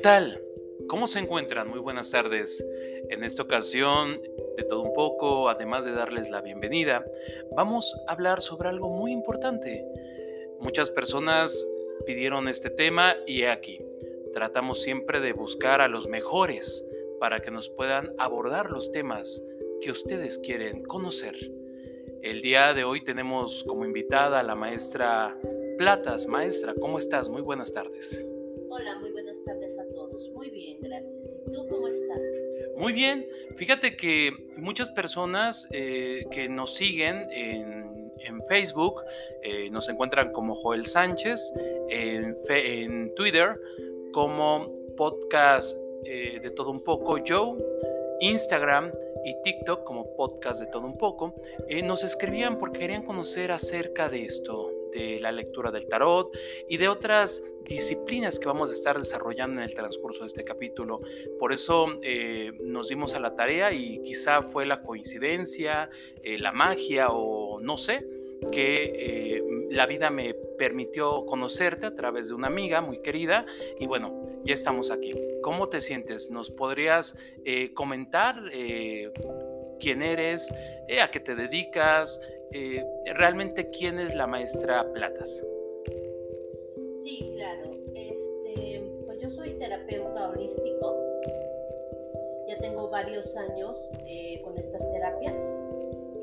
tal? ¿Cómo se encuentran? Muy buenas tardes. En esta ocasión, de todo un poco, además de darles la bienvenida, vamos a hablar sobre algo muy importante. Muchas personas pidieron este tema y aquí. Tratamos siempre de buscar a los mejores para que nos puedan abordar los temas que ustedes quieren conocer. El día de hoy tenemos como invitada a la maestra Platas. Maestra, ¿cómo estás? Muy buenas tardes. Hola, muy buenas Muy bien. Fíjate que muchas personas eh, que nos siguen en, Facebook eh, nos encuentran como Joel Sánchez, en, en Twitter como podcast eh, de todo un poco Joe, Instagram y TikTok como podcast de todo un poco, nos escribían porque querían conocer acerca de esto, de la lectura del tarot y de otras disciplinas que vamos a estar desarrollando en el transcurso de este capítulo. Por eso eh, nos dimos a la tarea y quizá fue la coincidencia, eh, la magia o no sé, que la vida me permitió conocerte a través de una amiga muy querida y bueno, ya estamos aquí. ¿Cómo te sientes? ¿Nos podrías eh, comentar eh, quién eres, eh, a qué te dedicas, realmente quién es la maestra Platas? Sí, claro. Este, pues yo soy terapeuta holístico. Ya tengo varios años con estas terapias,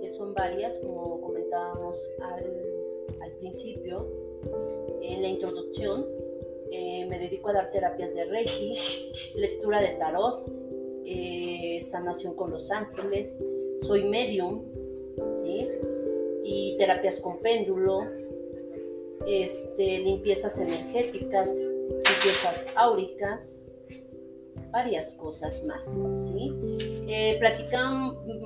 que son varias, como comentábamos al, principio en la introducción eh, me dedico a dar terapias de Reiki, lectura de tarot, eh, sanación con los ángeles, soy medium, ¿sí? Y terapias con péndulo, este, limpiezas energéticas, limpiezas áuricas, varias cosas más, ¿sí? Eh,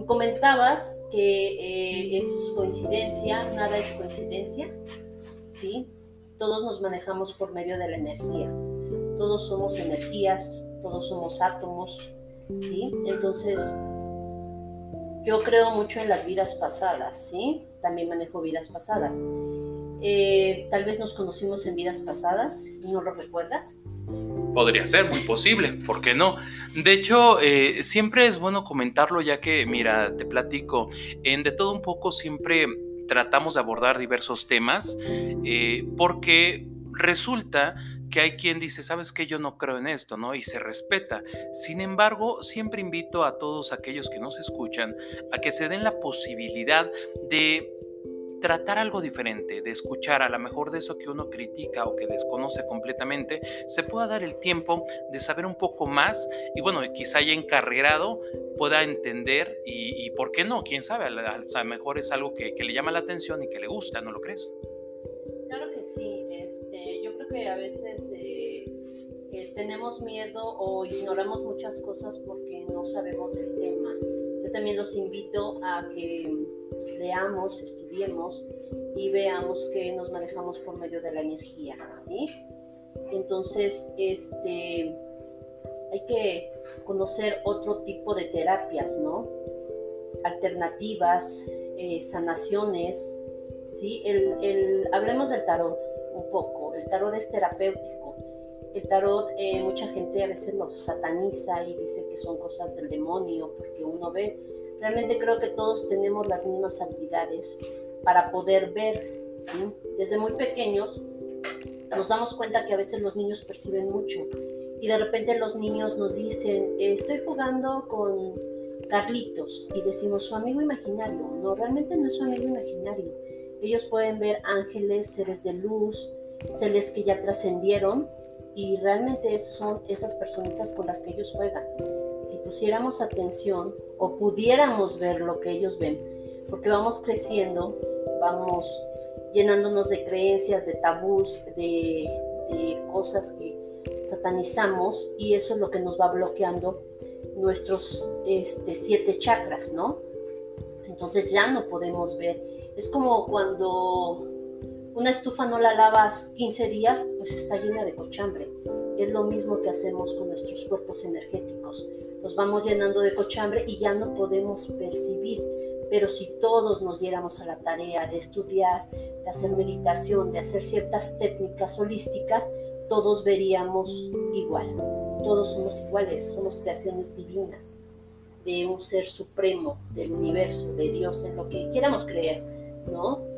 comentabas que es coincidencia, nada es coincidencia, ¿sí? todos nos manejamos por medio de la energía. Todos somos energías, todos somos átomos, ¿sí? Entonces, yo creo mucho en las vidas pasadas, ¿sí? También manejo vidas pasadas. Eh, tal vez nos conocimos en vidas pasadas y no lo recuerdas. Podría ser, muy posible, ¿por qué no? De hecho, eh, siempre es bueno comentarlo ya que, mira, te platico, en de todo un poco siempre tratamos de abordar diversos temas eh, porque resulta que hay quien dice, sabes que yo no creo en esto, ¿no? Y se respeta. Sin embargo, siempre invito a todos aquellos que nos escuchan a que se den la posibilidad de tratar algo diferente, de escuchar a lo mejor de eso que uno critica o que desconoce completamente, se pueda dar el tiempo de saber un poco más y bueno, quizá ya encarregado pueda entender y, por qué no, quién sabe, a lo mejor es algo que, le llama la atención y que le gusta, ¿no lo crees? Claro que sí, este, yo a veces eh, eh, tenemos miedo o ignoramos muchas cosas porque no sabemos el tema. Yo también los invito a que leamos, estudiemos y veamos que nos manejamos por medio de la energía, ¿sí? Entonces, este, hay que conocer otro tipo de terapias, ¿no? Alternativas, eh, sanaciones, ¿sí? El, hablemos del tarot un poco. El tarot es terapéutico. El tarot, eh, mucha gente a veces lo sataniza y dice que son cosas del demonio, porque uno ve Realmente creo que todos tenemos las mismas habilidades para poder ver. Desde muy pequeños nos damos cuenta que a veces los niños perciben mucho y de repente los niños nos dicen, estoy jugando con Carlitos y decimos su amigo imaginario. No, realmente no es su amigo imaginario. Ellos pueden ver ángeles, seres de luz, seres que ya trascendieron y realmente son esas personitas con las que ellos juegan si pusiéramos atención o pudiéramos ver lo que ellos ven, porque vamos creciendo, vamos llenándonos de creencias, de tabús, de, cosas que satanizamos y eso es lo que nos va bloqueando nuestros este, siete chakras, ¿no? Entonces ya no podemos ver. Es como cuando una estufa no la lavas 15 días, pues está llena de cochambre. Es lo mismo que hacemos con nuestros cuerpos energéticos nos vamos llenando de cochambre y ya no podemos percibir. Pero si todos nos diéramos a la tarea de estudiar, de hacer meditación, de hacer ciertas técnicas holísticas, todos veríamos igual. todos somos iguales, somos creaciones divinas de un ser supremo del universo, de Dios, en lo que quieramos creer, ¿no?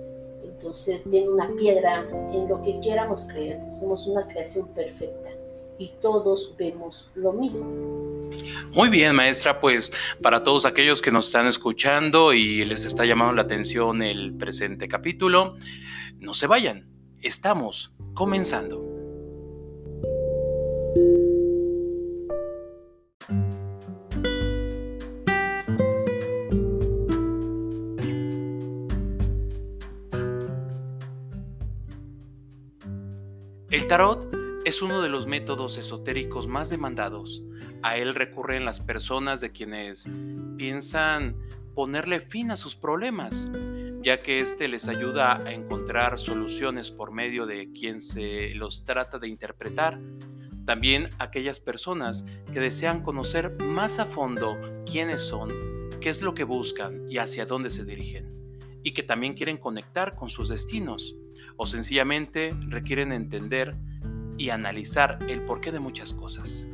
Entonces, en una piedra, en lo que quieramos creer, somos una creación perfecta y todos vemos lo mismo. Muy bien, maestra, pues para todos aquellos que nos están escuchando y les está llamando la atención el presente capítulo, no se vayan, estamos comenzando. Tarot es uno de los métodos esotéricos más demandados. A él recurren las personas de quienes piensan ponerle fin a sus problemas, ya que éste les ayuda a encontrar soluciones por medio de quien se los trata de interpretar. También aquellas personas que desean conocer más a fondo quiénes son, qué es lo que buscan y hacia dónde se dirigen, y que también quieren conectar con sus destinos, o sencillamente requieren entender y analizar el porqué de muchas cosas.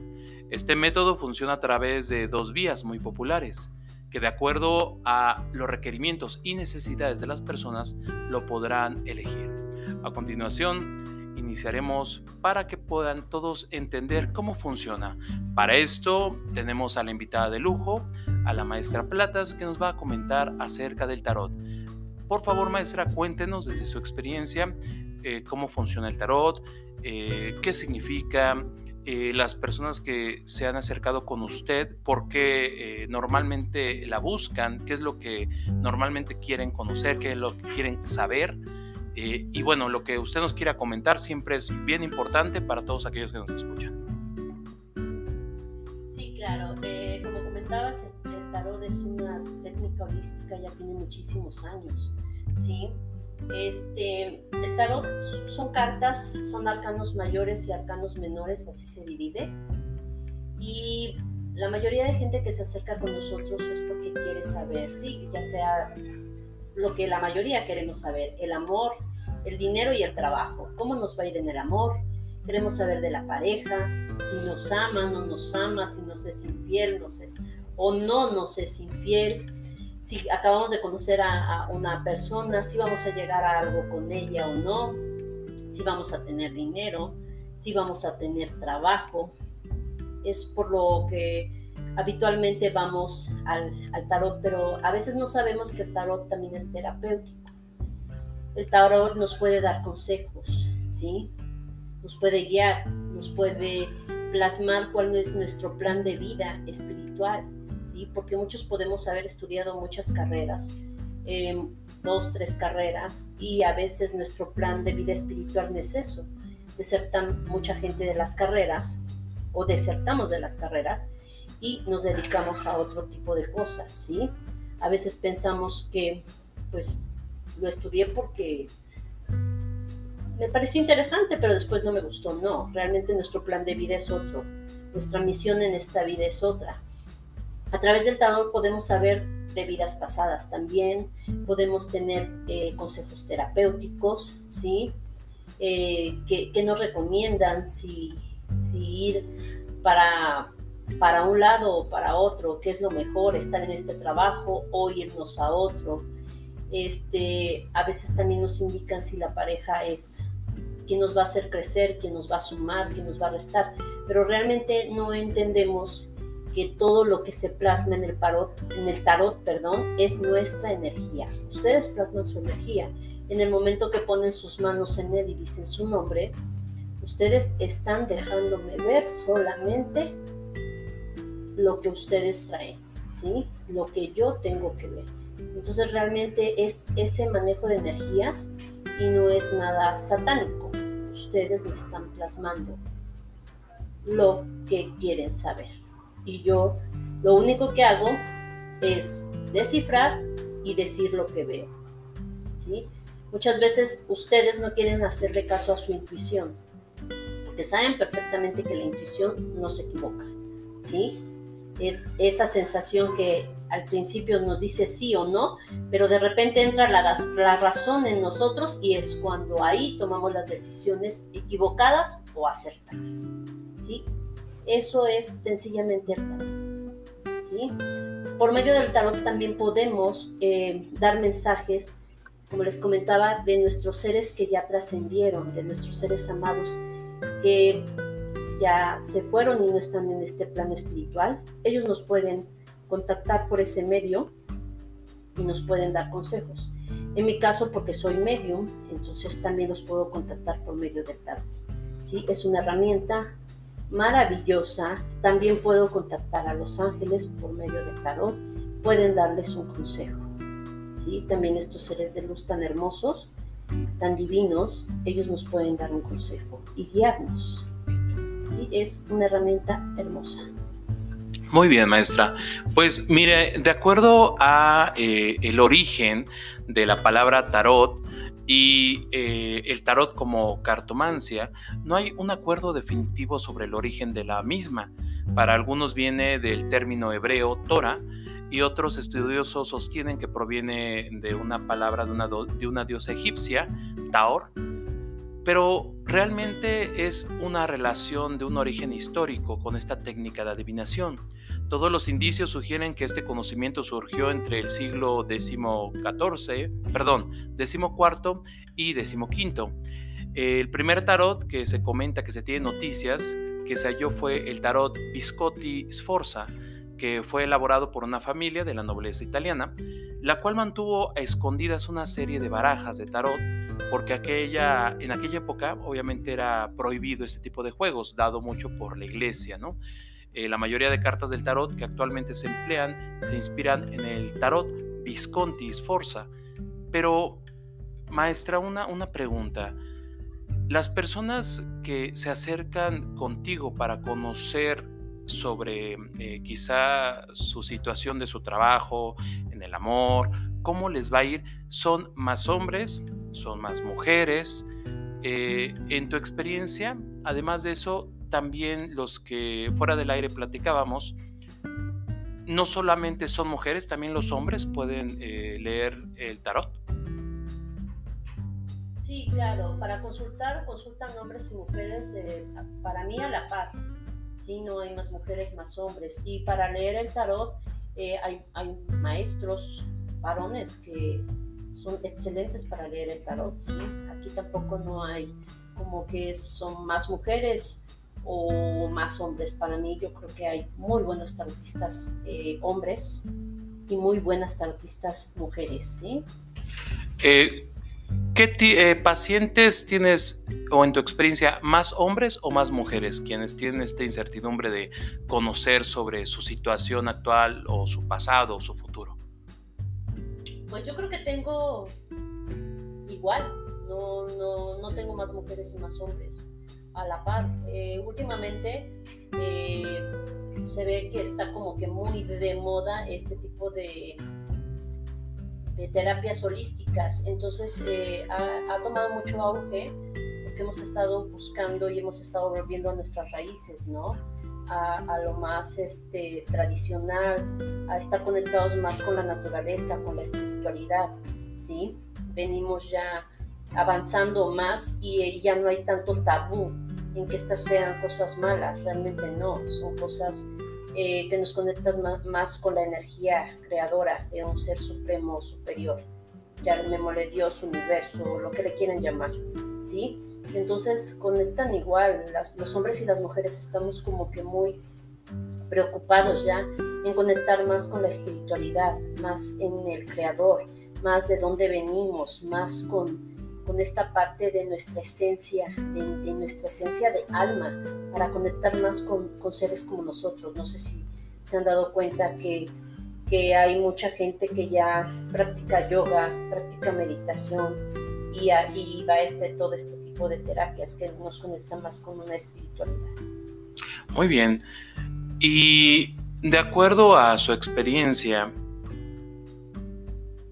Este método funciona a través de dos vías muy populares, que de acuerdo a los requerimientos y necesidades de las personas lo podrán elegir. A continuación, iniciaremos para que puedan todos entender cómo funciona. Para esto tenemos a la invitada de lujo, a la maestra Platas, que nos va a comentar acerca del tarot. Por favor, maestra, cuéntenos desde su experiencia eh, cómo funciona el tarot, eh, qué significa, eh, las personas que se han acercado con usted, por qué normalmente la buscan, qué es lo que normalmente quieren conocer, qué es lo que quieren saber. y bueno, lo que usted nos quiera comentar siempre es bien importante para todos aquellos que nos escuchan. Sí, claro. como comentabas, el tarot es una ya tiene muchísimos años, ¿sí? Este, el tarot son cartas, son arcanos mayores y arcanos menores, así se divide. Y la mayoría de gente que se acerca con nosotros es porque quiere saber, sí, ya sea lo que la mayoría queremos saber, el amor, el dinero y el trabajo, cómo nos va a ir en el amor, queremos saber de la pareja, si nos ama, no nos ama, si nos es infiel, nos es, o no nos es infiel, si acabamos de conocer a, una persona, si vamos a llegar a algo con ella o no, si vamos a tener dinero, si vamos a tener trabajo. Es por lo que habitualmente vamos al, tarot, pero a veces no sabemos que el tarot también es terapéutico. El tarot nos puede dar consejos, ¿sí? Nos puede guiar, nos puede plasmar cuál es nuestro plan de vida espiritual porque muchos podemos haber estudiado muchas carreras, em, dos, tres carreras, y a veces nuestro plan de vida espiritual no es eso, desertan mucha gente de las carreras o desertamos de las carreras y nos dedicamos a otro tipo de cosas, ¿sí? A veces pensamos que, pues, lo estudié porque me pareció interesante, pero después no me gustó. No, realmente nuestro plan de vida es otro. Nuestra misión en esta vida es otra. A través del tarot podemos saber de vidas pasadas también, podemos tener eh, consejos terapéuticos, ¿sí? Eh, que, nos recomiendan si, ir para, para un lado o para otro, qué es lo mejor, estar en este trabajo o irnos a otro. Este, a veces también nos indican si la pareja es quien nos va a hacer crecer, quien nos va a sumar, quien nos va a restar, pero realmente no entendemos que todo lo que se plasma en el, tarot, en el tarot perdón, es nuestra energía. Ustedes plasman su energía. En el momento que ponen sus manos en él y dicen su nombre, ustedes están dejándome ver solamente lo que ustedes traen, ¿sí? Lo que yo tengo que ver. Entonces realmente es ese manejo de energías y no es nada satánico. Ustedes me están plasmando lo que quieren saber y yo lo único que hago es descifrar y decir lo que veo. ¿sí? Muchas veces ustedes no quieren hacerle caso a su intuición, porque saben perfectamente que la intuición no se equivoca. ¿sí? Es esa sensación que al principio nos dice sí o no, pero de repente entra la, la razón en nosotros y es cuando ahí tomamos las decisiones equivocadas o acertadas. ¿sí? Eso es sencillamente el tarot. ¿sí? Por medio del tarot también podemos eh, dar mensajes, como les comentaba, de nuestros seres que ya trascendieron, de nuestros seres amados que ya se fueron y no están en este plano espiritual. Ellos nos pueden contactar por ese medio y nos pueden dar consejos. En mi caso, porque soy medium, entonces también los puedo contactar por medio del tarot. ¿sí? Es una herramienta maravillosa. También puedo contactar a los ángeles por medio del tarot. Pueden darles un consejo. ¿sí? También estos seres de luz tan hermosos, tan divinos, ellos nos pueden dar un consejo y guiarnos. ¿sí? Es una herramienta hermosa. Muy bien, maestra. Pues mire, de acuerdo a eh, el origen de la palabra tarot y eh, el tarot como cartomancia, no hay un acuerdo definitivo sobre el origen de la misma. Para algunos viene del término hebreo Torah y otros estudiosos sostienen que proviene de una palabra de una, de una diosa egipcia, Taor, pero realmente es una relación de un origen histórico con esta técnica de adivinación. Todos los indicios sugieren que este conocimiento surgió entre el siglo XIV, perdón, XIV y XV. El primer tarot que se comenta que se tiene noticias que se halló fue el tarot Viscotti Sforza, que fue elaborado por una familia de la nobleza italiana, la cual mantuvo escondidas una serie de barajas de tarot, porque aquella, en aquella época obviamente era prohibido este tipo de juegos, dado mucho por la iglesia, ¿no? Eh, la mayoría de cartas del tarot que actualmente se emplean se inspiran en el tarot Visconti Sforza. Pero, maestra, una, una pregunta. Las personas que se acercan contigo para conocer sobre eh, quizá su situación de su trabajo, en el amor, cómo les va a ir, son más hombres, son más mujeres. Eh, en tu experiencia, además de eso, también los que fuera del aire platicábamos, no solamente son mujeres, también los hombres pueden eh, leer el tarot. Sí, claro, para consultar consultan hombres y mujeres, eh, para mí a la par, sí, no hay más mujeres, más hombres. Y para leer el tarot eh, hay, hay, maestros varones que son excelentes para leer el tarot. Aquí tampoco no hay como que son más mujeres o más hombres. Para mí yo creo que hay muy buenos tarotistas eh, hombres y muy buenas tarotistas mujeres. ¿sí? Eh, ¿Qué eh, pacientes tienes o en tu experiencia más hombres o más mujeres quienes tienen esta incertidumbre de conocer sobre su situación actual o su pasado o su futuro? Pues yo creo que tengo igual, no, no, no tengo más mujeres y más hombres a la par. Eh, últimamente eh, se ve que está como que muy de moda este tipo de, de terapias holísticas. Entonces eh, ha, tomado mucho auge porque hemos estado buscando y hemos estado volviendo a nuestras raíces, ¿no? A, a, lo más este, tradicional, a estar conectados más con la naturaleza, con la espiritualidad, ¿sí? Venimos ya avanzando más y ya no hay tanto tabú en que estas sean cosas malas, realmente no, son cosas eh, que nos conectan más, con la energía creadora de un ser supremo superior, llamémosle Dios, universo, lo que le quieran llamar, ¿sí? Entonces conectan igual, los hombres y las mujeres estamos como que muy preocupados ya en conectar más con la espiritualidad, más en el creador, más de dónde venimos, más con con esta parte de nuestra esencia, de, nuestra esencia de alma, para conectar más con, seres como nosotros. No sé si se han dado cuenta que, que hay mucha gente que ya practica yoga, practica meditación y, y va este, todo este tipo de terapias que nos conectan más con una espiritualidad. Muy bien. Y de acuerdo a su experiencia,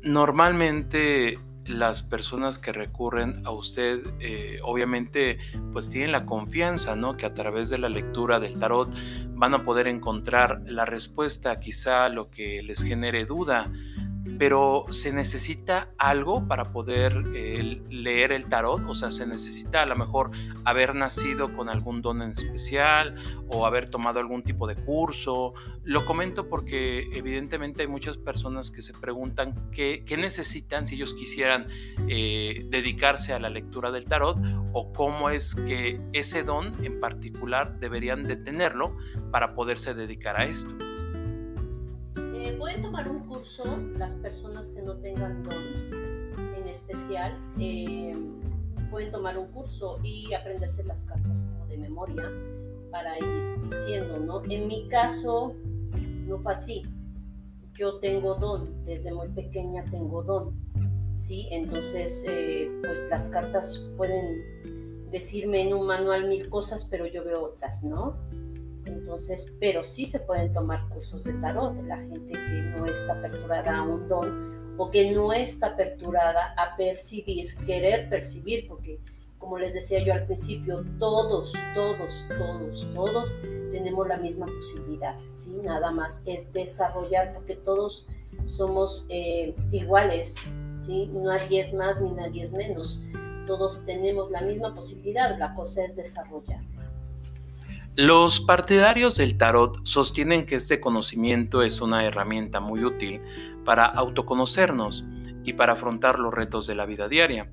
normalmente las personas que recurren a usted eh, obviamente pues tienen la confianza, ¿no? Que a través de la lectura del tarot van a poder encontrar la respuesta quizá lo que les genere duda. Pero se necesita algo para poder eh, leer el tarot, o sea, se necesita a lo mejor haber nacido con algún don en especial o haber tomado algún tipo de curso. Lo comento porque evidentemente hay muchas personas que se preguntan qué, necesitan si ellos quisieran eh, dedicarse a la lectura del tarot o cómo es que ese don en particular deberían de tenerlo para poderse dedicar a esto. Pueden tomar un curso las personas que no tengan don en especial. Eh, pueden tomar un curso y aprenderse las cartas como de memoria para ir diciendo, ¿no? En mi caso no fue así. Yo tengo don, desde muy pequeña tengo don, ¿sí? Entonces, eh, pues las cartas pueden decirme en un manual mil cosas, pero yo veo otras, ¿no? Entonces, pero sí se pueden tomar cursos de tarot de la gente que no está aperturada a un don o que no está aperturada a percibir, querer percibir, porque como les decía yo al principio, todos, todos, todos, todos tenemos la misma posibilidad, ¿sí? Nada más es desarrollar, porque todos somos eh, iguales, ¿sí? Nadie es más ni nadie es menos. Todos tenemos la misma posibilidad, la cosa es desarrollar. Los partidarios del tarot sostienen que este conocimiento es una herramienta muy útil para autoconocernos y para afrontar los retos de la vida diaria.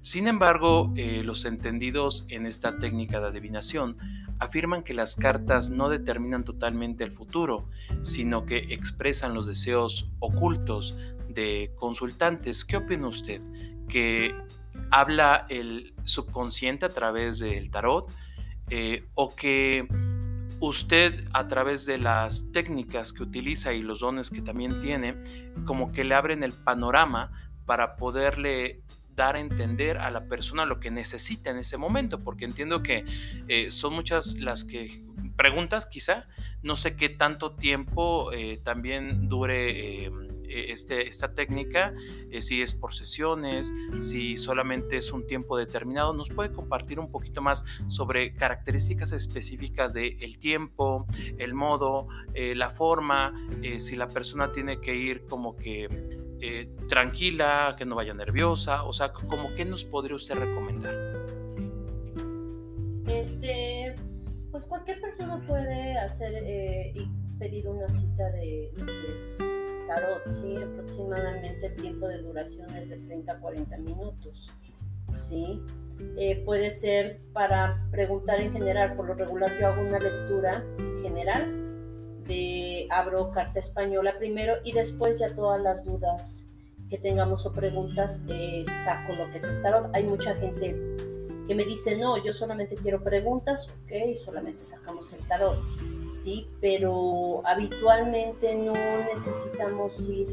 Sin embargo, eh, los entendidos en esta técnica de adivinación afirman que las cartas no determinan totalmente el futuro, sino que expresan los deseos ocultos de consultantes. ¿Qué opina usted? ¿Que habla el subconsciente a través del tarot? Eh, o que usted a través de las técnicas que utiliza y los dones que también tiene, como que le abren el panorama para poderle dar a entender a la persona lo que necesita en ese momento, porque entiendo que eh, son muchas las que preguntas quizá, no sé qué tanto tiempo eh, también dure em, este, esta técnica, eh, si es por sesiones, si solamente es un tiempo determinado, nos puede compartir un poquito más sobre características específicas del el tiempo, el modo, eh, la forma, eh, si la persona tiene que ir como que tranquila, que no vaya nerviosa, o sea, como qué nos podría usted recomendar. Este, pues cualquier persona puede hacer y pedir una cita de tarot, ¿sí? aproximadamente el tiempo de duración es de 30 a 40 minutos. ¿sí? Eh, puede ser para preguntar en general, por lo regular yo hago una lectura en general, de, abro carta española primero y después ya todas las dudas que tengamos o preguntas eh, saco lo que es el tarot. Hay mucha gente que me dice, no, yo solamente quiero preguntas, ok, solamente sacamos el tarot. ¿Sí? Pero habitualmente no necesitamos ir.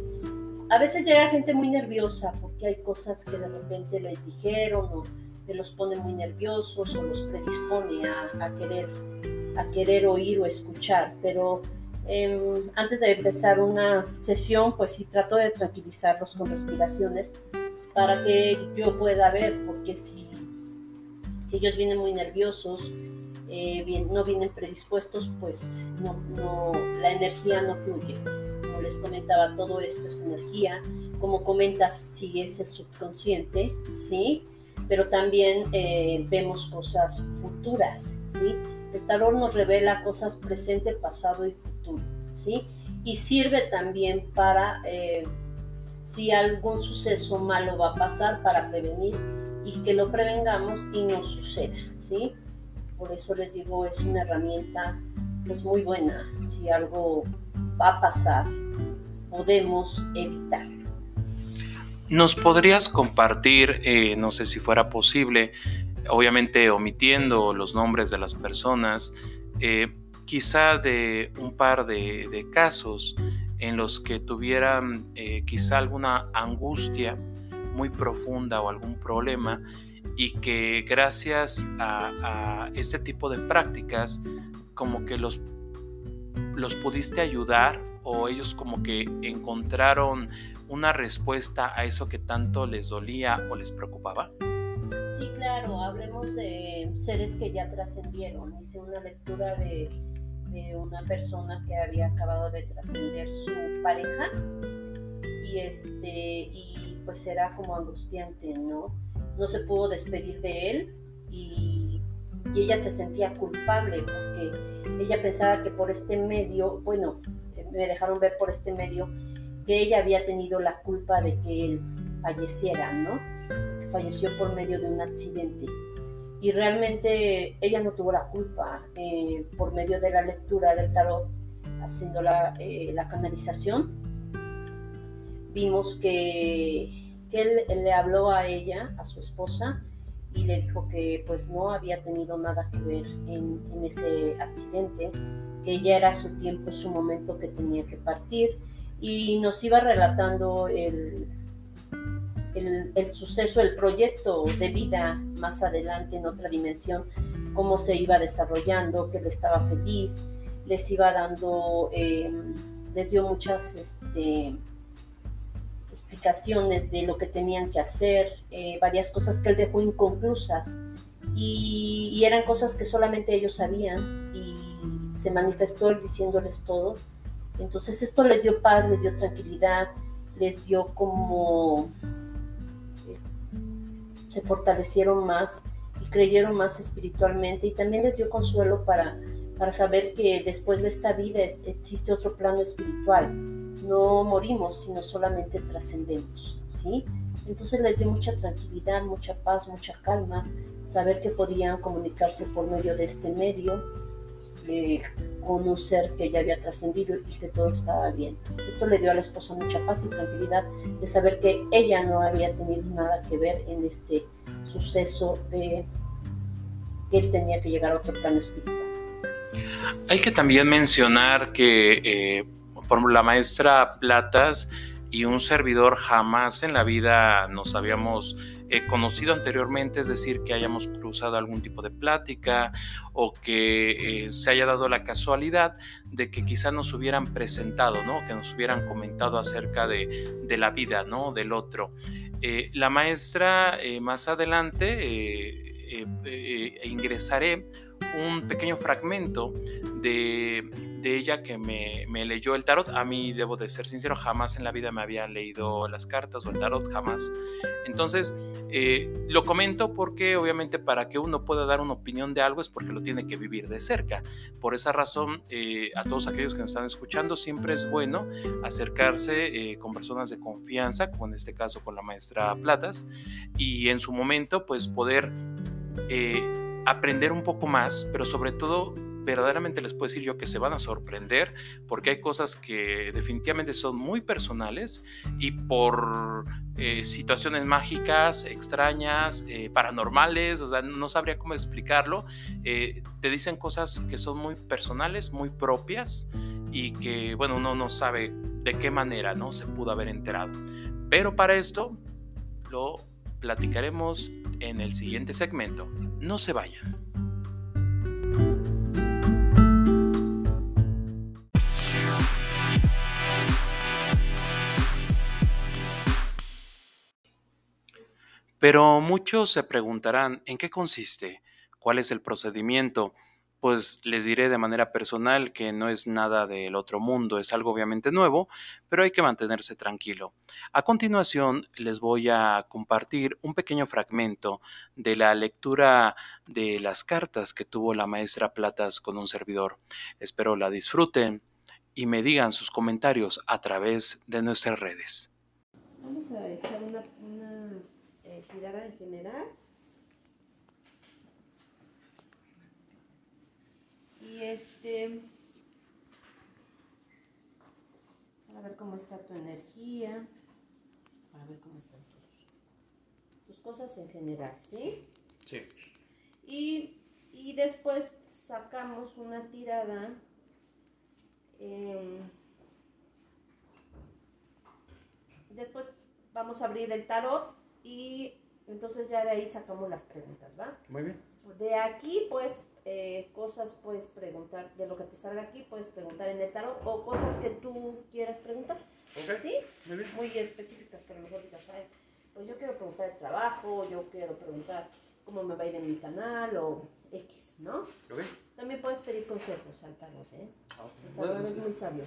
A veces llega gente muy nerviosa porque hay cosas que de repente les dijeron o que los pone muy nerviosos o los predispone a, querer, oír o escuchar. Pero em, antes de empezar una sesión, pues sí trato de tranquilizarlos con respiraciones para que yo pueda ver, porque si, si ellos vienen muy nerviosos, eh, no vienen predispuestos, pues no, la energía no fluye. Como les comentaba, todo esto es energía. Como comentas, sí es el subconsciente, ¿sí? Pero también eh, vemos cosas futuras, ¿sí? El tarot nos revela cosas presente, pasado y futuro, ¿sí? Y sirve también para, eh, si algún suceso malo va a pasar, para prevenir y que lo prevengamos y no suceda, ¿sí? Por eso les digo, es una herramienta pues muy buena. Si algo va a pasar, podemos evitarlo. ¿Nos podrías compartir, eh, no sé si fuera posible, obviamente omitiendo los nombres de las personas, eh, quizá de un par de, casos en los que tuvieran eh, quizá alguna angustia muy profunda o algún problema y que gracias a, este tipo de prácticas como que los, los pudiste ayudar o ellos como que encontraron una respuesta a eso que tanto les dolía o les preocupaba? Sí, claro, hablemos de seres que ya trascendieron. Hice una lectura de, de una persona que había acabado de trascender su pareja y este y pues era como angustiante, ¿no? No se pudo despedir de él y, ella se sentía culpable porque ella pensaba que por este medio, bueno, me dejaron ver por este medio que ella había tenido la culpa de que él falleciera, ¿no? Falleció por medio de un accidente. Y realmente ella no tuvo la culpa eh, por medio de la lectura del tarot, haciendo la, eh, la canalización. Vimos que, que él, le habló a ella, a su esposa, y le dijo que pues no había tenido nada que ver en, en ese accidente, que ya era su tiempo, su momento que tenía que partir y nos iba relatando el, el, suceso, el proyecto de vida más adelante en otra dimensión, cómo se iba desarrollando, que él estaba feliz, les iba dando, em, les dio muchas este, explicaciones de lo que tenían que hacer, eh, varias cosas que él dejó inconclusas y, eran cosas que solamente ellos sabían y se manifestó él diciéndoles todo entonces esto les dio paz, les dio tranquilidad, les dio como eh, se fortalecieron más y creyeron más espiritualmente y también les dio consuelo para, para saber que después de esta vida existe otro plano espiritual. No morimos, sino solamente trascendemos, ¿sí? Entonces les dio mucha tranquilidad, mucha paz, mucha calma, saber que podían comunicarse por medio de este medio eh, con un ser que ya había trascendido y que todo estaba bien. Esto le dio a la esposa mucha paz y tranquilidad de saber que ella no había tenido nada que ver en este suceso de que él tenía que llegar a otro plano espiritual. Hay que también mencionar que eh, por la maestra Platas y un servidor jamás en la vida nos habíamos eh, conocido anteriormente, es decir, que hayamos cruzado algún tipo de plática o que eh, se haya dado la casualidad de que quizá nos hubieran presentado, ¿no? que nos hubieran comentado acerca de, de la vida ¿no? del otro. Eh, la maestra más adelante ingresaré un pequeño fragmento de, ella que me, leyó el tarot. A mí, debo de ser sincero, jamás en la vida me había leído las cartas o el tarot, jamás. Entonces, eh, lo comento porque obviamente para que uno pueda dar una opinión de algo es porque lo tiene que vivir de cerca. Por esa razón, eh, a todos aquellos que nos están escuchando, siempre es bueno acercarse eh, con personas de confianza, como en este caso con la maestra Platas, y en su momento, pues poder aprender un poco más, pero sobre todo verdaderamente les puedo decir yo que se van a sorprender porque hay cosas que definitivamente son muy personales y por eh, situaciones mágicas, extrañas, eh, paranormales, o sea, no sabría cómo explicarlo, eh, te dicen cosas que son muy personales, muy propias y que, bueno, uno no sabe de qué manera, ¿no? Se pudo haber enterado. Pero para esto lo platicaremos en el siguiente segmento. No se vayan. Pero muchos se preguntarán en qué consiste, cuál es el procedimiento, pues les diré de manera personal que no es nada del otro mundo, es algo obviamente nuevo, pero hay que mantenerse tranquilo. A continuación les voy a compartir un pequeño fragmento de la lectura de las cartas que tuvo la maestra Platas con un servidor. Espero la disfruten y me digan sus comentarios a través de nuestras redes. Vamos a echar una, tirada en general. Y este, para ver cómo está tu energía, para ver cómo están tus, cosas en general, ¿sí? Sí. Y, y después sacamos una tirada. Em, después vamos a abrir el tarot y entonces ya de ahí sacamos las preguntas, ¿va? Muy bien. De aquí, pues, eh, cosas puedes preguntar, de lo que te salga aquí, puedes preguntar en el tarot o cosas que tú quieras preguntar. ¿Sí? Muy bien. Muy específicas que a lo mejor digas, pues yo quiero preguntar el trabajo, yo quiero preguntar cómo me va a ir en mi canal o X, ¿no? Ok. También puedes pedir consejos al tarot, ¿eh? El bueno, tarot es muy sabio.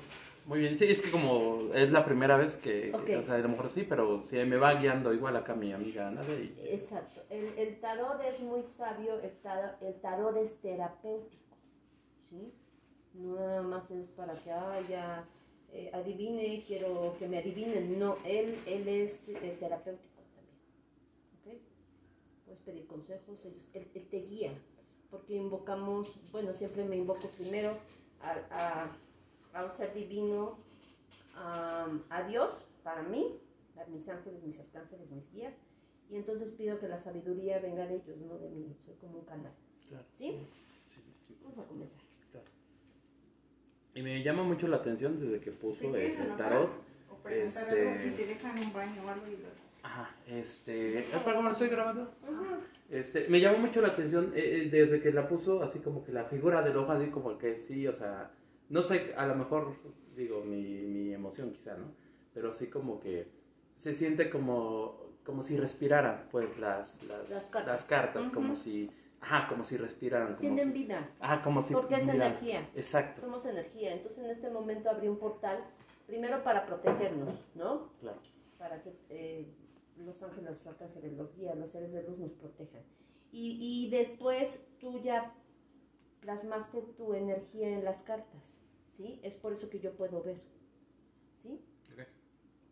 Muy bien, sí, es que como es la primera vez que, que- Ok. o sea, a lo mejor sí, pero sí me va guiando igual acá mi amiga Ana y Exacto. El, el tarot es muy sabio, el tarot, el tarot es terapéutico, ¿sí? No nada más es para que, ah, ya eh, adivine, quiero que me adivinen. No, él, él es eh, terapéutico también, ¿ok? Puedes pedir consejos, ellos, él, él te guía, porque invocamos, bueno, siempre me invoco primero a, a, a un ser divino, a, a Dios, para mí, a mis ángeles, mis arcángeles, mis guías, y entonces pido que la sabiduría venga de ellos, no de mí, soy como un canal. Claro. ¿Sí? Sí, sí, Vamos a comenzar. claro. Y me llama mucho la atención desde que puso ¿Te el, tarot. O preguntar Este- algo si te dejan un baño o algo y lo... Ajá, este, ¿para cómo lo estoy grabando? Este, me llamó mucho la atención eh, eh, desde que la puso así como que la figura del ojo así como que sí, o sea, no sé, a lo mejor digo mi, mi emoción quizá, ¿no? Pero así como que se siente como como si respiraran pues las las, Las las cartas. cartas, como si ajá, como si respiraran como Tienen si- vida, ajá, como si porque es energía. Exacto, Somos energía. Entonces en este momento abrí un portal, primero para protegernos, ¿no? claro. Para que eh, los ángeles, los arcángeles, los guías, los seres de luz nos protejan. Y, y después tú ya plasmaste tu energía en las cartas, ¿sí? Es por eso que yo puedo ver, ¿sí?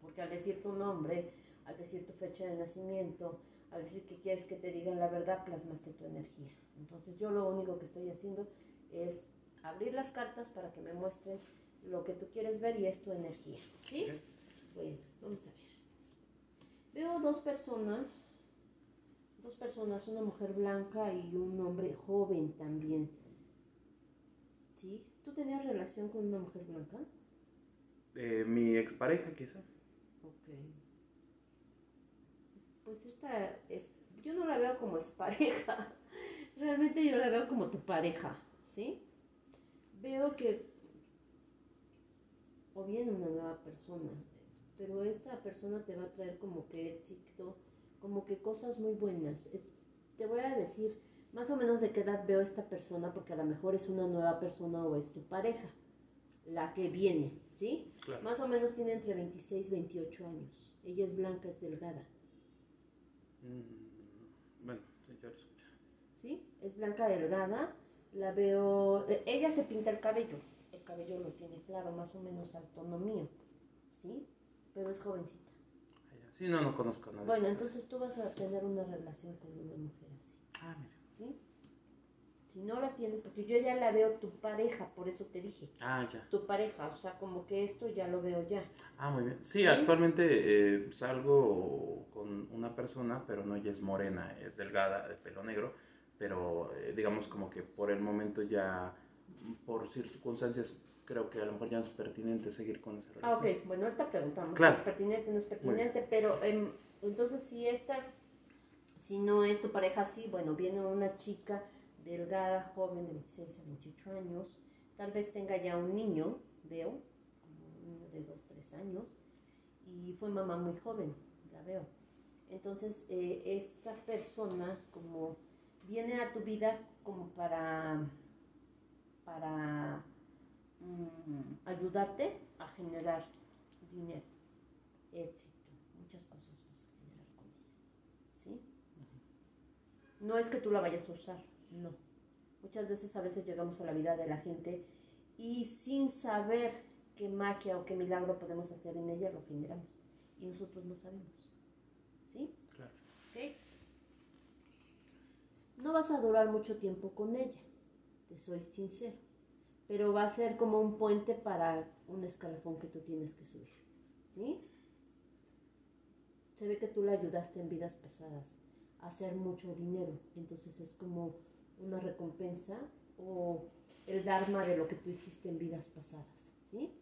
Porque al decir tu nombre, al decir tu fecha de nacimiento, al decir que quieres que te digan la verdad, plasmaste tu energía. Entonces yo lo único que estoy haciendo es abrir las cartas para que me muestren lo que tú quieres ver y es tu energía. ¿Sí? Bueno, vamos a ver. Veo dos personas, dos personas, una mujer blanca y un hombre joven también. ¿Sí? ¿Tú tenías relación con una mujer blanca? Eh, mi expareja quizá. Ok. Pues esta es, yo no la veo como es pareja, realmente yo la veo como tu pareja, ¿sí? Veo que, o bien una nueva persona, pero esta persona te va a traer como que éxito, como que cosas muy buenas. Eh, Te voy a decir más o menos de qué edad veo esta persona, porque a lo mejor es una nueva persona o es tu pareja, la que viene, ¿sí? Claro. Más o menos tiene entre 26 y 28 años. Ella es blanca, es delgada. Mm, bueno, ya. ¿Sí? Es blanca, delgada. La veo. eh, Ella se pinta el cabello. El cabello lo tiene claro, más o menos al tono mío. ¿Sí? Pero es jovencita. Sí, no, no conozco a nadie. Bueno, entonces tú vas a tener una relación con una mujer así. Ah, mira. ¿Sí? Si no la tienes, porque yo ya la veo tu pareja, por eso te dije. Ah, ya. Tu pareja, o sea, como que esto ya lo veo ya. Ah, muy bien. Sí, ¿Sí? actualmente eh, salgo con una persona, pero no ella es morena, es delgada, de pelo negro, pero eh, digamos como que por el momento ya, por circunstancias, creo que a lo mejor ya no es pertinente seguir con esa Ah, relación. ok. Bueno, ahorita preguntamos Claro. si es pertinente no es pertinente, pero em, entonces si esta, si no es tu pareja así, bueno, viene una chica delgada, joven de 26 a 28 años, tal vez tenga ya un niño, veo, como un niño de 2, 3 años, y fue mamá muy joven, la veo. Entonces, eh, esta persona como viene a tu vida como para, para mm, ayudarte a generar dinero, éxito, muchas cosas vas a generar con ella. ¿Sí? No es que tú la vayas a usar, no. Muchas veces a veces llegamos a la vida de la gente y sin saber qué magia o qué milagro podemos hacer en ella lo generamos y nosotros no sabemos. ¿Sí? Claro. ¿Ok? No vas a durar mucho tiempo con ella, te soy sincero, pero va a ser como un puente para un escalafón que tú tienes que subir, ¿sí? Se ve que tú la ayudaste en vidas pasadas a hacer mucho dinero, entonces es como una recompensa o el dharma de lo que tú hiciste en vidas pasadas, ¿sí?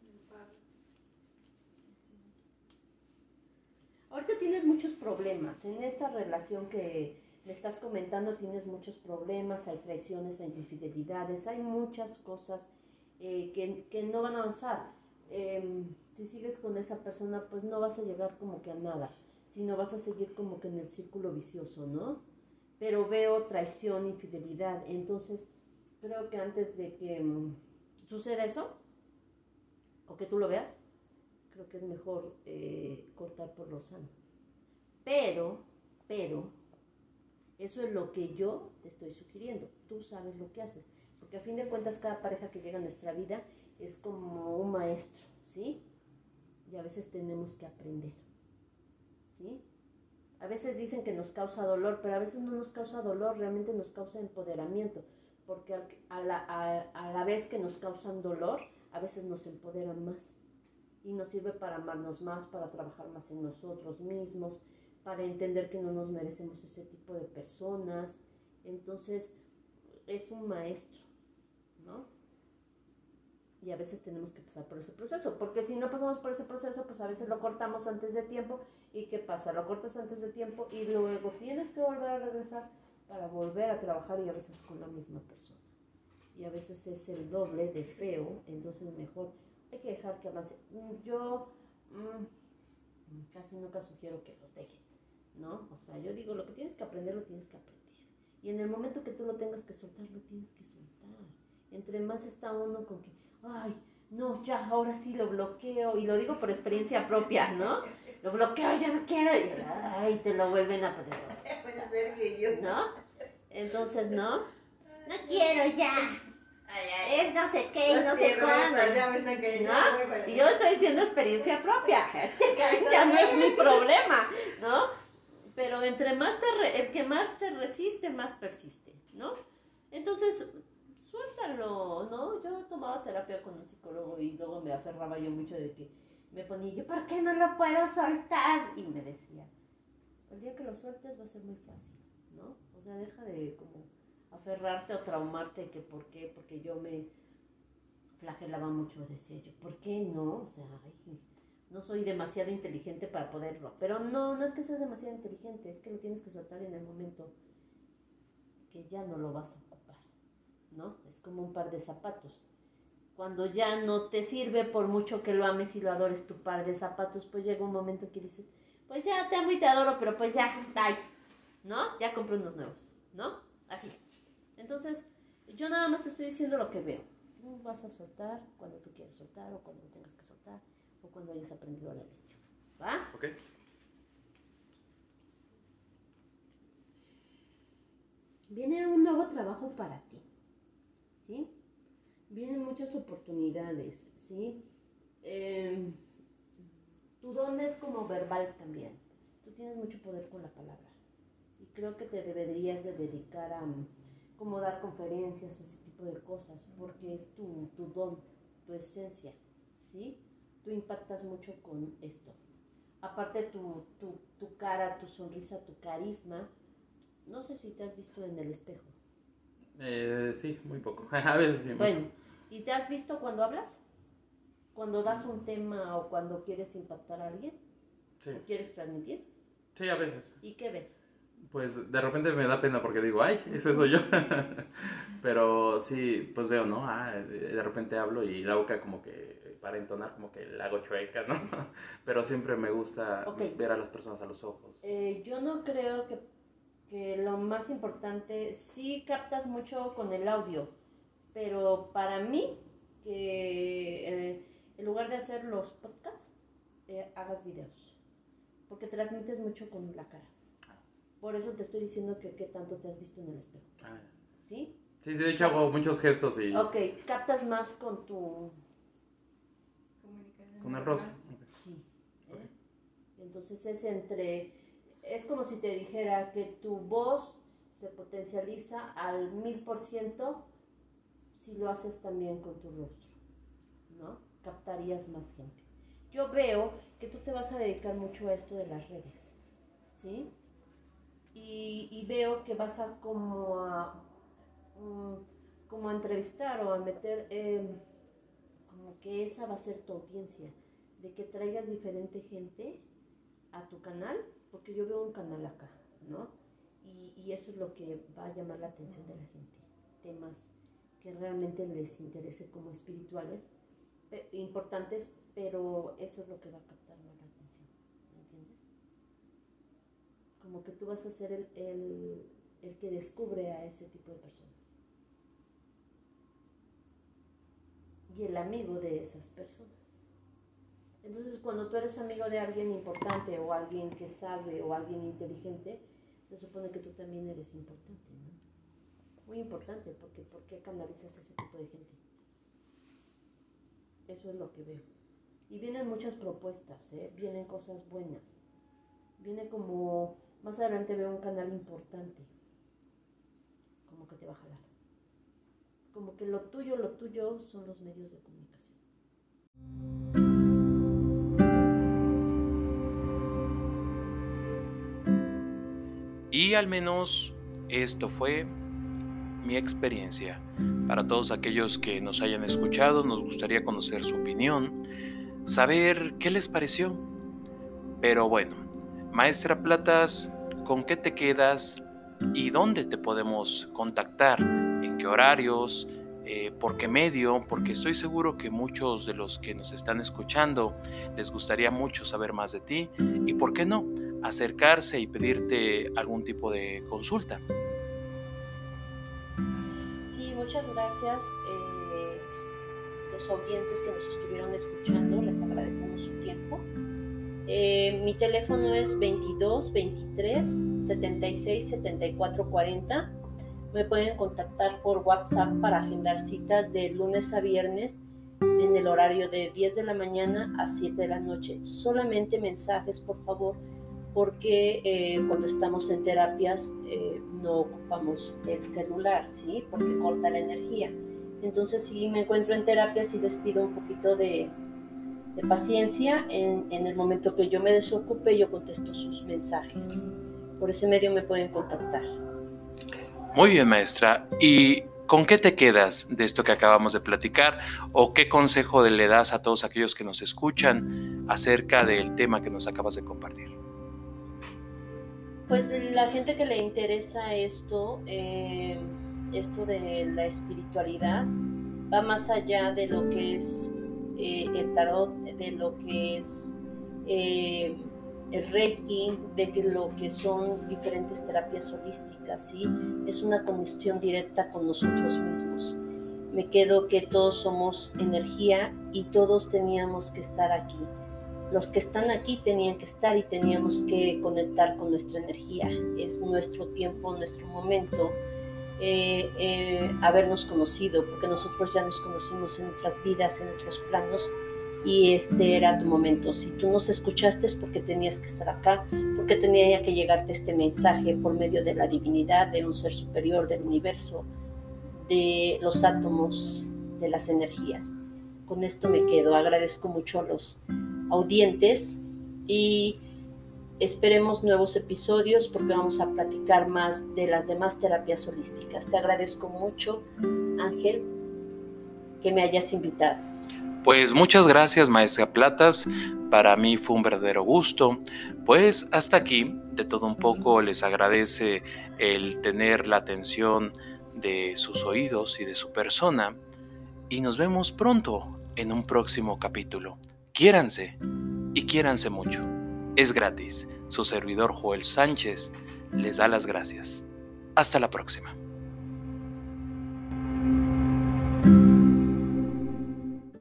Ahorita tienes muchos problemas. En esta relación que me estás comentando tienes muchos problemas, hay traiciones, hay infidelidades, hay muchas cosas eh, que, no van a avanzar. Em, si sigues con esa persona, pues no vas a llegar como que a nada, sino vas a seguir como que en el círculo vicioso, ¿no? Pero veo traición, infidelidad, entonces creo que antes de que mm, suceda eso, o que tú lo veas, creo que es mejor eh, cortar por lo sano. Pero, pero, eso es lo que yo te estoy sugiriendo. Tú sabes lo que haces. Porque a fin de cuentas cada pareja que llega a nuestra vida es como un maestro, ¿sí? Y a veces tenemos que aprender, ¿sí? A veces dicen que nos causa dolor, pero a veces no nos causa dolor, realmente nos causa empoderamiento. Porque a la, a, a la vez que nos causan dolor, a veces nos empoderan más. Y nos sirve para amarnos más, para trabajar más en nosotros mismos, para entender que no nos merecemos ese tipo de personas. Entonces, es un maestro, ¿no? Y a veces tenemos que pasar por ese proceso, porque si no pasamos por ese proceso, pues a veces lo cortamos antes de tiempo. ¿Y qué pasa? Lo cortas antes de tiempo y luego tienes que volver a regresar para volver a trabajar y a veces con la misma persona. Y a veces es el doble de feo, entonces mejor hay que dejar que avance. Yo mmm, casi nunca sugiero que los dejen. ¿no? O sea, yo digo, lo que tienes que aprender, lo tienes que aprender. Y en el momento que tú lo tengas que soltar, lo tienes que soltar. Entre más está uno con que, ay, no, ya, ahora sí lo bloqueo, y lo digo por experiencia propia, ¿no? Lo bloqueo, ya no quiero, y ay, te lo vuelven a poner. ¿No? Entonces, ¿no? No quiero ya. Es no sé qué y no sé cuándo. ¿No? Y yo estoy diciendo experiencia propia. Este ya no es mi problema, ¿no? pero entre más te el que más se resiste, más persiste, ¿no? Entonces, suéltalo, ¿no? Yo tomaba terapia con un psicólogo y luego me aferraba yo mucho de que me ponía yo, ¿por qué no lo puedo soltar? Y me decía, el día que lo sueltes va a ser muy fácil, ¿no? O sea, deja de como aferrarte o traumarte que por qué, porque yo me flagelaba mucho, decía yo, ¿por qué no? O sea, no soy demasiado inteligente para poderlo. Pero no, no es que seas demasiado inteligente, es que lo tienes que soltar en el momento que ya no lo vas a ¿no? Es como un par de zapatos. Cuando ya no te sirve por mucho que lo ames y lo adores tu par de zapatos, pues llega un momento que dices, pues ya te amo y te adoro, pero pues ya, bye, ¿no? Ya compré unos nuevos, ¿no? Así. Entonces, yo nada más te estoy diciendo lo que veo. Tú vas a soltar cuando tú quieras soltar o cuando tengas que soltar cuando hayas aprendido la lección. ¿Va? Ok. Viene un nuevo trabajo para ti. ¿Sí? Vienen muchas oportunidades. ¿Sí? Eh, tu don es como verbal también. Tú tienes mucho poder con la palabra. Y creo que te deberías de dedicar a como dar conferencias o ese tipo de cosas, porque es tu, tu don, tu esencia, ¿sí? tú impactas mucho con esto. Aparte tu, tu, tu cara, tu sonrisa, tu carisma, no sé si te has visto en el espejo. Eh, sí, muy poco. A veces sí. Bueno, ¿y te has visto cuando hablas? Cuando das un tema o cuando quieres impactar a alguien? Sí. ¿Quieres transmitir? Sí, a veces. ¿Y qué ves? Pues de repente me da pena porque digo, ay, ese soy yo. Pero sí, pues veo, ¿no? Ah, de repente hablo y la boca como que para entonar como que la hago chueca, ¿no? Pero siempre me gusta ver a las personas a los ojos. Eh, yo no creo que, que, lo más importante, sí captas mucho con el audio, pero para mí, que eh, en lugar de hacer los podcasts, eh, hagas videos, porque transmites mucho con la cara. Por eso te estoy diciendo que qué tanto te has visto en el espejo. Ah. ¿Sí? Sí, sí, de hecho hago muchos gestos y... Ok, captas más con tu con arroz. Sí. ¿eh? Entonces es entre, es como si te dijera que tu voz se potencializa al mil por ciento si lo haces también con tu rostro, ¿no? Captarías más gente. Yo veo que tú te vas a dedicar mucho a esto de las redes, ¿sí? Y, veo que vas a como a, mm, como entrevistar o a meter... Eh, como que esa va a ser tu audiencia, de que traigas diferente gente a tu canal, porque yo veo un canal acá, ¿no? Y, y eso es lo que va a llamar la atención de la gente, temas que realmente les interese como espirituales, importantes, pero eso es lo que va a captar más la atención, ¿me entiendes? Como que tú vas a ser el, el, el que descubre a ese tipo de personas. y el amigo de esas personas. Entonces, cuando tú eres amigo de alguien importante o alguien que sabe o alguien inteligente, se supone que tú también eres importante, ¿no? Muy importante, porque ¿por qué canalizas ese tipo de gente? Eso es lo que veo. Y vienen muchas propuestas, ¿eh? vienen cosas buenas. Viene como, más adelante veo un canal importante, como que te va a jalar. Como que lo tuyo, lo tuyo son los medios de comunicación. Y al menos esto fue mi experiencia. Para todos aquellos que nos hayan escuchado, nos gustaría conocer su opinión, saber qué les pareció. Pero bueno, Maestra Platas, ¿con qué te quedas y dónde te podemos contactar? ¿En qué horarios? Eh, ¿Por qué medio? Porque estoy seguro que muchos de los que nos están escuchando les gustaría mucho saber más de ti y, ¿por qué no? Acercarse y pedirte algún tipo de consulta. Sí, muchas gracias. Eh, los audientes que nos estuvieron escuchando, les agradecemos su tiempo. Eh, mi teléfono es 22 23 76 74 40. Me pueden contactar por WhatsApp para agendar citas de lunes a viernes en el horario de 10 de la mañana a 7 de la noche. Solamente mensajes, por favor, porque eh, cuando estamos en terapias eh, no ocupamos el celular, ¿sí? Porque corta la energía. Entonces, si me encuentro en terapias y les pido un poquito de, paciencia, en, en, el momento que yo me desocupe, yo contesto sus mensajes. Por ese medio me pueden contactar. Muy bien, maestra. ¿Y con qué te quedas de esto que acabamos de platicar? ¿O qué consejo le das a todos aquellos que nos escuchan acerca del tema que nos acabas de compartir? Pues la gente que le interesa esto, eh, esto de la espiritualidad, va más allá de lo que es eh, el tarot, de lo que es eh, el reiki, de lo que son diferentes terapias holísticas, ¿sí? Es una conexión directa con nosotros mismos. Me quedo que todos somos energía y todos teníamos que estar aquí los que están aquí tenían que estar y teníamos que conectar con nuestra energía. Es nuestro tiempo, nuestro momento, eh, eh, habernos conocido, porque nosotros ya nos conocimos en otras vidas, en otros planos, y este era tu momento. Si tú nos escuchaste es porque tenías que estar acá, porque tenía que llegarte este mensaje por medio de la divinidad, de un ser superior del universo, de los átomos, de las energías. Con esto me quedo. Agradezco mucho a los audientes y esperemos nuevos episodios porque vamos a platicar más de las demás terapias holísticas. Te agradezco mucho, Ángel, que me hayas invitado. Pues muchas gracias, maestra Platas. Para mí fue un verdadero gusto. Pues hasta aquí, de todo un poco, les agradece el tener la atención de sus oídos y de su persona. Y nos vemos pronto en un próximo capítulo. Quiéranse y quiéranse mucho. Es gratis. Su servidor Joel Sánchez les da las gracias. Hasta la próxima.